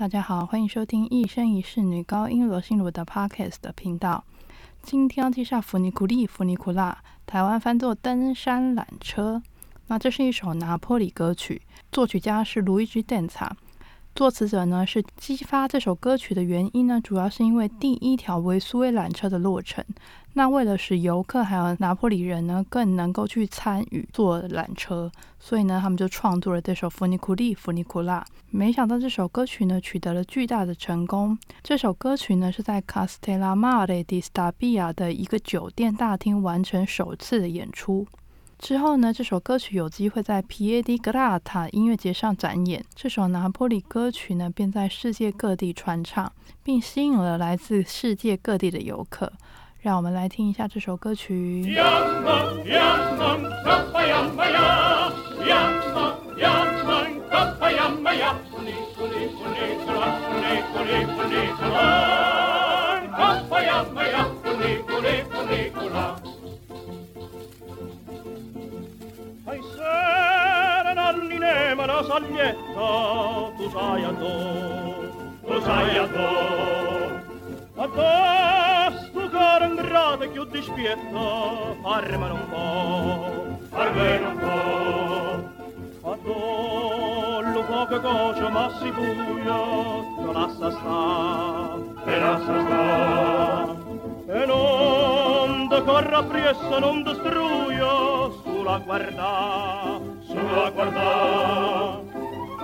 大家好，欢迎收听一生一世女高音罗心如的 Podcast 的频道。今天要介绍弗尼古利弗尼古拉，台湾翻作登山缆车。那这是一首拿坡里歌曲，作曲家是路易吉·邓查。作词者呢是激发这首歌曲的原因呢，主要是因为第一条维苏威缆车的落成。那为了使游客还有拿破里人呢更能够去参与坐缆车，所以呢他们就创作了这首《弗尼库利弗尼库拉》。没想到这首歌曲呢取得了巨大的成功。这首歌曲呢是在 Castellamare di Stabia 的一个酒店大厅完成首次的演出。之后呢，这首歌曲有机会在 Piedi Grata 音乐节上展演。这首拿坡里歌曲呢，便在世界各地传唱，并吸引了来自世界各地的游客。让我们来听一下这首歌曲。La tu sai a do tu sai a do a stu caro ingrato più dispietta farmelo un po' farmelo un po' a do lo poche cose ma si buia non lascia sta e lascia sta. E non te corra appresso non distruia sulla guarda, sulla guarda.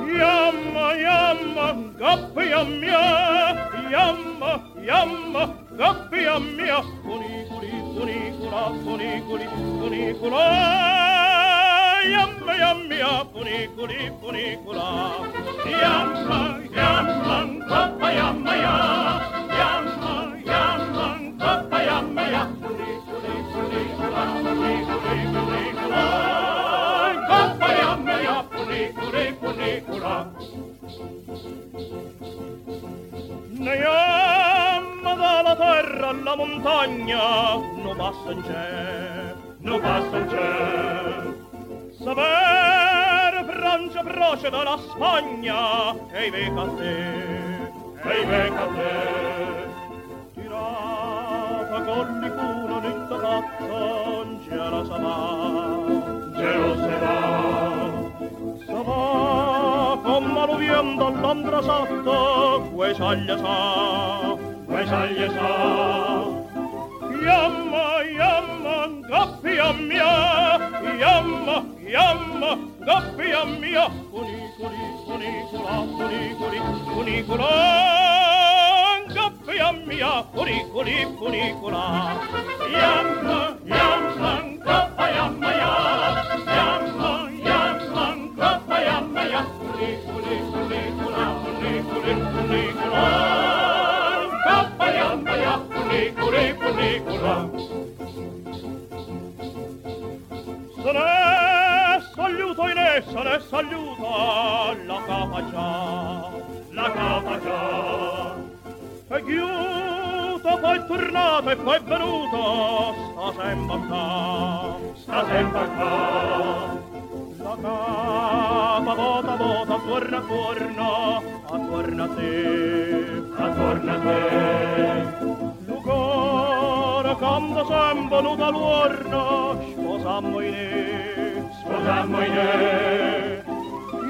Yamma, yamma, gappia mia, yamma, yamma, gappia mia, funiculi, funicula, funiculi, funicula, yamma, yamma, cuniculi, funicula. Le fiamme dalla terra alla montagna non passano c'è, non passano c'è. Saper Francia procede dalla Spagna e i vecchi a te, e i vecchi a te. aludiendo Londra sotto, pues allá sa, pues allá sa. Yamma, llama, gaffia mia, llama, llama, gaffia mia, cuniculi, cunicula, cuniculi, cunicula, gaffia mia, cuniculi, cunicula, llama, llama. Poi tornata e poi venuta, sta sempre qua, sta sempre qua. La capa vota vota, torna torna, attorno a te, attorno a te. Lucora canta sempre nuda luorna, sposammo in e, sposammo in e.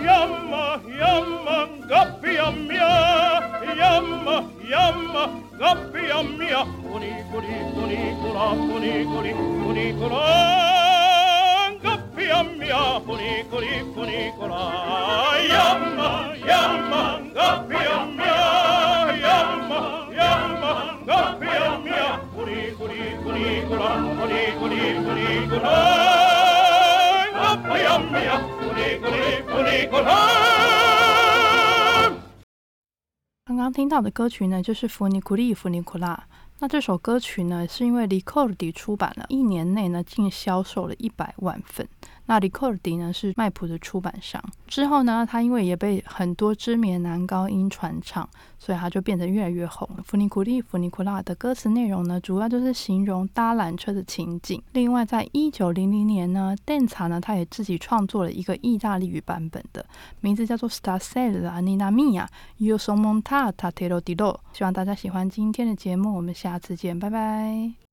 Yamma, yamma, gabbia mia, yamma, yamma, gabbia mia cunicoli cunicola cunicoli cunicola gabbia mia cunicoli cunicola yamma yamma gabbia mia yamma yamma gabbia mia cunicoli cunicola cunicoli cunicola gabbia mia cunicoli cunicola 刚听到的歌曲呢，就是《弗尼库利弗尼库拉》。那这首歌曲呢，是因为 l i c o r d 出版了一年内呢，竟销售了一百万份。那 Ricordi 呢是麦普的出版商。之后呢，他因为也被很多知名男高音传唱，所以他就变得越来越红。弗尼古利、弗尼库拉的歌词内容呢，主要就是形容搭缆车的情景。另外，在一九零零年呢，电查呢，他也自己创作了一个意大利语版本的，名字叫做 Stasella Nina Mia Io son montata te lo diro。希望大家喜欢今天的节目，我们下次见，拜拜。